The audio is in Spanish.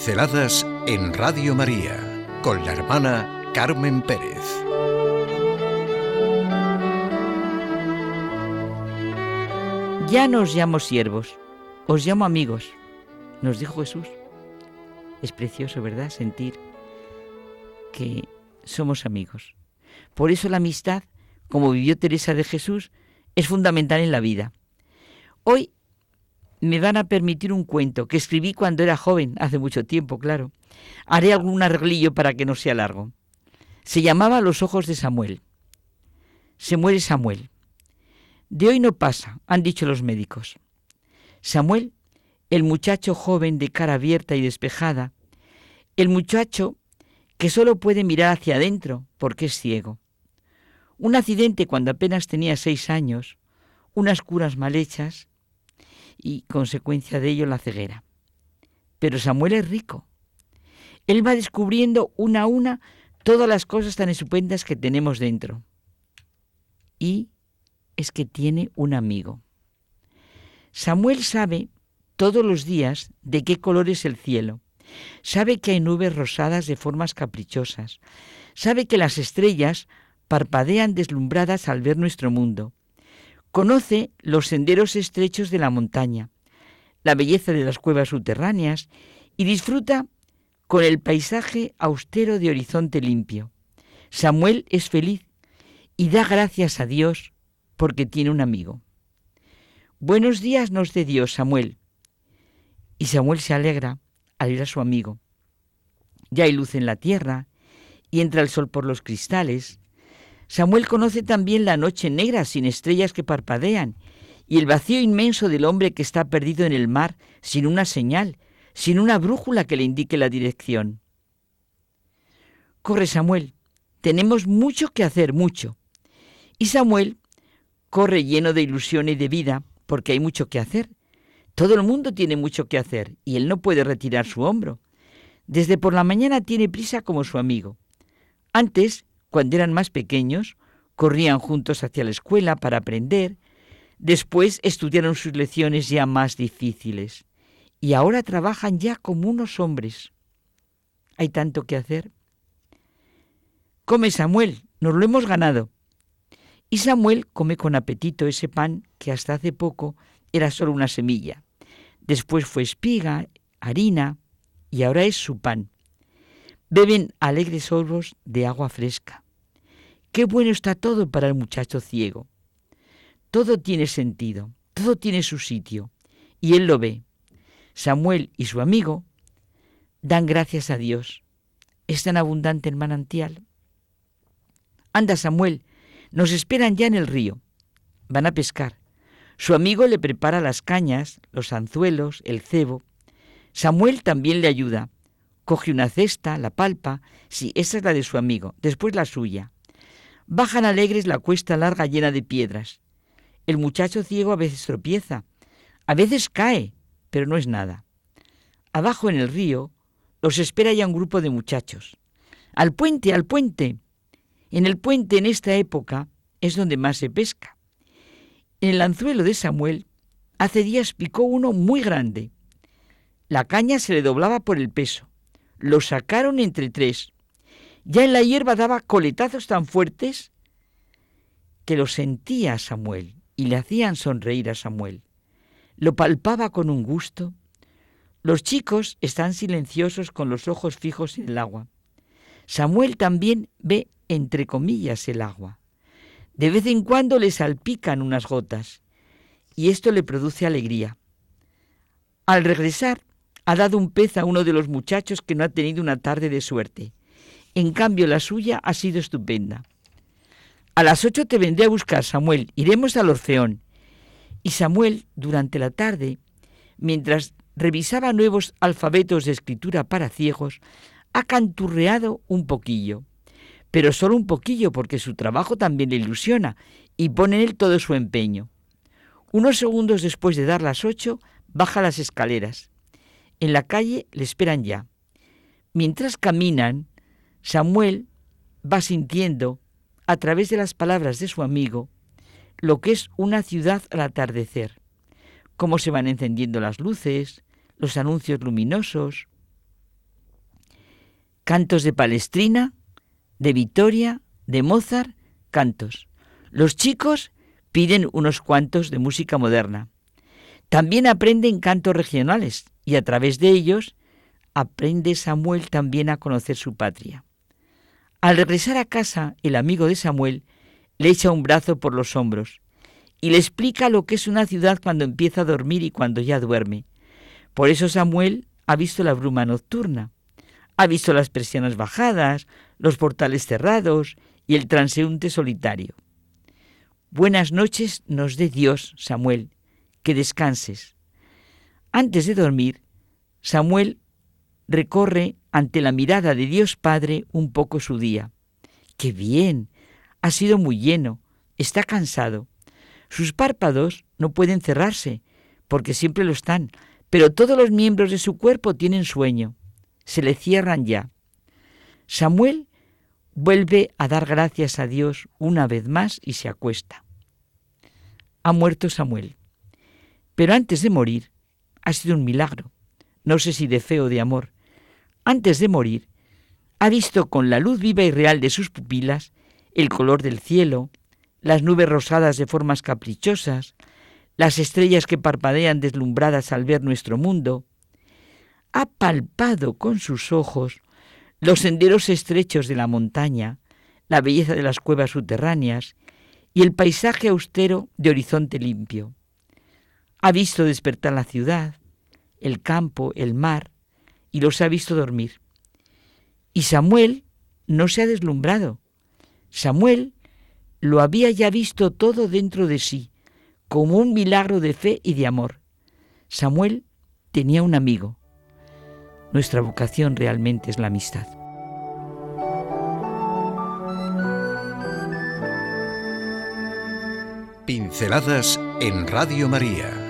Pinceladas en Radio María con la hermana Carmen Pérez. Ya no os llamo siervos, os llamo amigos, nos dijo Jesús. Es precioso, ¿verdad? Sentir que somos amigos. Por eso la amistad, como vivió Teresa de Jesús, es fundamental en la vida. Hoy me van a permitir un cuento que escribí cuando era joven, hace mucho tiempo, claro. Haré algún arreglillo para que no sea largo. Se llamaba Los ojos de Samuel. Se muere Samuel. De hoy no pasa, han dicho los médicos. Samuel, el muchacho joven de cara abierta y despejada, el muchacho que solo puede mirar hacia adentro porque es ciego. Un accidente cuando apenas tenía seis años, unas curas mal hechas, y consecuencia de ello la ceguera. Pero Samuel es rico. Él va descubriendo una a una todas las cosas tan estupendas que tenemos dentro. Y es que tiene un amigo. Samuel sabe todos los días de qué color es el cielo. Sabe que hay nubes rosadas de formas caprichosas. Sabe que las estrellas parpadean deslumbradas al ver nuestro mundo. Conoce los senderos estrechos de la montaña, la belleza de las cuevas subterráneas y disfruta con el paisaje austero de horizonte limpio. Samuel es feliz y da gracias a Dios porque tiene un amigo. Buenos días nos dé Dios, Samuel. Y Samuel se alegra al ir a su amigo. Ya hay luz en la tierra y entra el sol por los cristales Samuel conoce también la noche negra sin estrellas que parpadean y el vacío inmenso del hombre que está perdido en el mar sin una señal, sin una brújula que le indique la dirección. Corre Samuel, tenemos mucho que hacer, mucho. Y Samuel corre lleno de ilusión y de vida porque hay mucho que hacer. Todo el mundo tiene mucho que hacer y él no puede retirar su hombro. Desde por la mañana tiene prisa como su amigo. Antes cuando eran más pequeños, corrían juntos hacia la escuela para aprender, después estudiaron sus lecciones ya más difíciles y ahora trabajan ya como unos hombres. Hay tanto que hacer. Come Samuel, nos lo hemos ganado. Y Samuel come con apetito ese pan que hasta hace poco era solo una semilla. Después fue espiga, harina y ahora es su pan. Beben alegres sorbos de agua fresca. Qué bueno está todo para el muchacho ciego. Todo tiene sentido, todo tiene su sitio, y él lo ve. Samuel y su amigo dan gracias a Dios. Es tan abundante el manantial. Anda, Samuel, nos esperan ya en el río. Van a pescar. Su amigo le prepara las cañas, los anzuelos, el cebo. Samuel también le ayuda. Coge una cesta, la palpa, sí, esa es la de su amigo, después la suya. Bajan alegres la cuesta larga llena de piedras. El muchacho ciego a veces tropieza, a veces cae, pero no es nada. Abajo en el río los espera ya un grupo de muchachos. Al puente, al puente. En el puente en esta época es donde más se pesca. En el anzuelo de Samuel hace días picó uno muy grande. La caña se le doblaba por el peso. Lo sacaron entre tres. Ya en la hierba daba coletazos tan fuertes que lo sentía Samuel y le hacían sonreír a Samuel. Lo palpaba con un gusto. Los chicos están silenciosos con los ojos fijos en el agua. Samuel también ve entre comillas el agua. De vez en cuando le salpican unas gotas y esto le produce alegría. Al regresar, ha dado un pez a uno de los muchachos que no ha tenido una tarde de suerte. En cambio, la suya ha sido estupenda. A las ocho te vendré a buscar, Samuel. Iremos al Orfeón. Y Samuel, durante la tarde, mientras revisaba nuevos alfabetos de escritura para ciegos, ha canturreado un poquillo. Pero solo un poquillo, porque su trabajo también le ilusiona y pone en él todo su empeño. Unos segundos después de dar las ocho, baja las escaleras. En la calle le esperan ya. Mientras caminan, Samuel va sintiendo, a través de las palabras de su amigo, lo que es una ciudad al atardecer, cómo se van encendiendo las luces, los anuncios luminosos. cantos de Palestrina, de Vitoria, de Mozart, cantos. Los chicos piden unos cuantos de música moderna. También aprenden cantos regionales y a través de ellos aprende Samuel también a conocer su patria. Al regresar a casa, el amigo de Samuel le echa un brazo por los hombros y le explica lo que es una ciudad cuando empieza a dormir y cuando ya duerme. Por eso Samuel ha visto la bruma nocturna, ha visto las persianas bajadas, los portales cerrados y el transeúnte solitario. Buenas noches nos dé Dios, Samuel, que descanses. Antes de dormir, Samuel recorre ante la mirada de Dios Padre un poco su día. ¡Qué bien! Ha sido muy lleno, está cansado. Sus párpados no pueden cerrarse, porque siempre lo están, pero todos los miembros de su cuerpo tienen sueño. Se le cierran ya. Samuel vuelve a dar gracias a Dios una vez más y se acuesta. Ha muerto Samuel. Pero antes de morir, ha sido un milagro, no sé si de fe o de amor. Antes de morir, ha visto con la luz viva y real de sus pupilas el color del cielo, las nubes rosadas de formas caprichosas, las estrellas que parpadean deslumbradas al ver nuestro mundo. Ha palpado con sus ojos los senderos estrechos de la montaña, la belleza de las cuevas subterráneas y el paisaje austero de horizonte limpio. Ha visto despertar la ciudad, el campo, el mar, y los ha visto dormir. Y Samuel no se ha deslumbrado. Samuel lo había ya visto todo dentro de sí, como un milagro de fe y de amor. Samuel tenía un amigo. Nuestra vocación realmente es la amistad. Pinceladas en Radio María